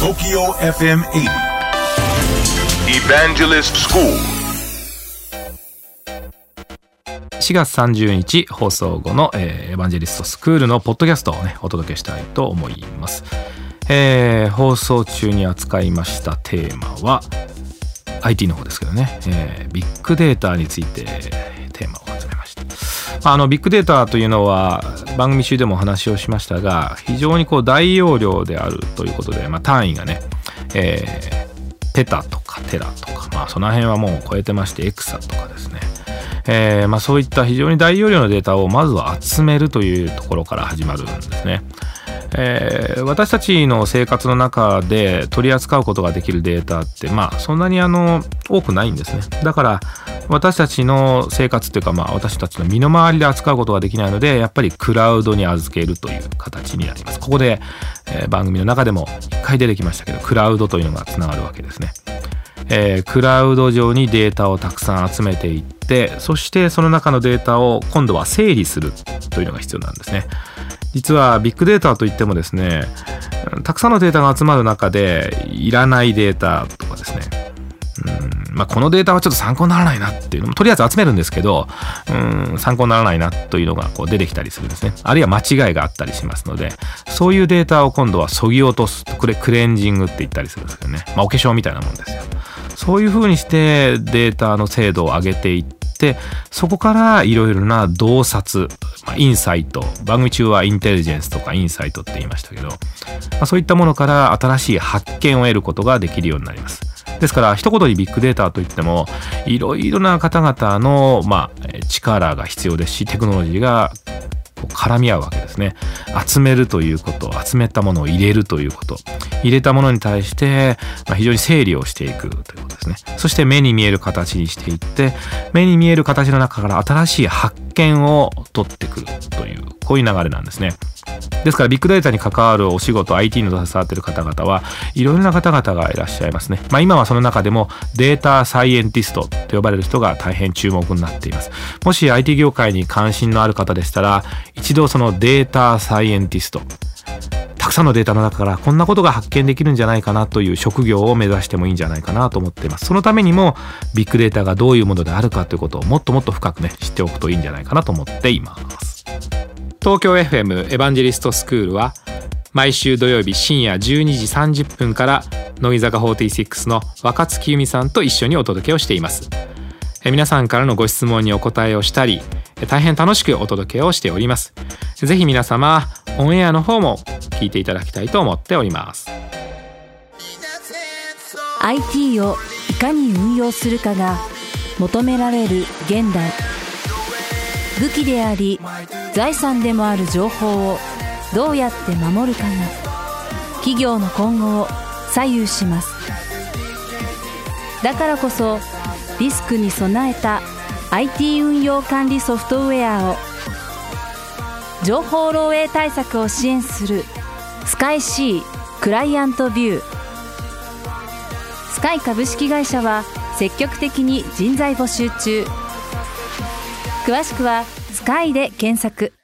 TOKYO FM 80. Evangelist School. 4月30日放送後の、えーエヴァンジェリストスクールのポッドキャストをねお届けしたいと思います、えー放送中に扱いましたテーマは IT の方ですけどね、えービッグデータについてあのビッグデータというのは番組中でもお話をしましたが非常にこう大容量であるということで、まあ、単位がね、えーペタとかテラとか、まあ、その辺はもう超えてましてエクサとかですね、えーまあ、そういった非常に大容量のデータをまずは集めるというところから始まるんですね。えー私たちの生活の中で取り扱うことができるデータってまあそんなにあの多くないんですねだから私たちの生活っていうかまあ私たちの身の回りで扱うことができないのでやっぱりクラウドに預けるという形になります。ここで、えー番組の中でも一回出てきましたけどクラウドというのがつながるわけですね。えークラウド上にデータをたくさん集めていってそしてその中のデータを今度は整理するというのが必要なんですね。実はビッグデータといってもですねたくさんのデータが集まる中でいらないデータとかですね。うん。まあ、このデータはちょっと参考にならないなっていうのもとりあえず集めるんですけどうん参考にならないなというのがこう出てきたりするんですね。あるいは間違いがあったりしますのでそういうデータを今度は削ぎ落とすこれクレンジングって言ったりするんですけどね、まあ、お化粧みたいなもんですよ。そういうふうにしてデータの精度を上げていってそこからいろいろな洞察、まあ、インサイト番組中はインテリジェンスとかインサイトって言いましたけど、まあ、そういったものから新しい発見を得ることができるようになります。ですから一言にビッグデータといってもいろいろな方々の、まあ、力が必要ですしテクノロジーが絡み合うわけですね。集めるということ集めたものを入れるということ。入れたものに対して、まあ、非常に整理をしていくということですね。そして目に見える形にしていって目に見える形の中から新しい発見を取ってくるというこういう流れなんですねですからビッグデータに関わるお仕事 IT に携わっている方々はいろいろな方々がいらっしゃいますね。まあ今はその中でもデータサイエンティストと呼ばれる人が大変注目になっています。もし IT 業界に関心のある方でしたら一度そのデータサイエンティストくさんのデータの中からこんなことが発見できるんじゃないかなという職業を目指してもいいんじゃないかなと思っています。そのためにもビッグデータがどういうものであるかということをもっともっと深くね知っておくといいんじゃないかなと思っています。東京 FM エヴァンジェリストスクールは毎週土曜日深夜12時30分から乃木坂46の若月由美さんと一緒にお届けをしています皆さんからのご質問にお答えをしたり大変楽しくお届けをしておりますぜひ皆様オンエアの方も聞いていただきたいと思っております。IT をいかに運用するかが求められる現代。武器であり財産でもある情報をどうやって守るかが企業の今後を左右します。だからこそリスクに備えた IT 運用管理ソフトウェアを情報漏洩対策を支援するスカイ C クライアントビュー。スカイ株式会社は積極的に人材募集中。詳しくは「スカイで検索。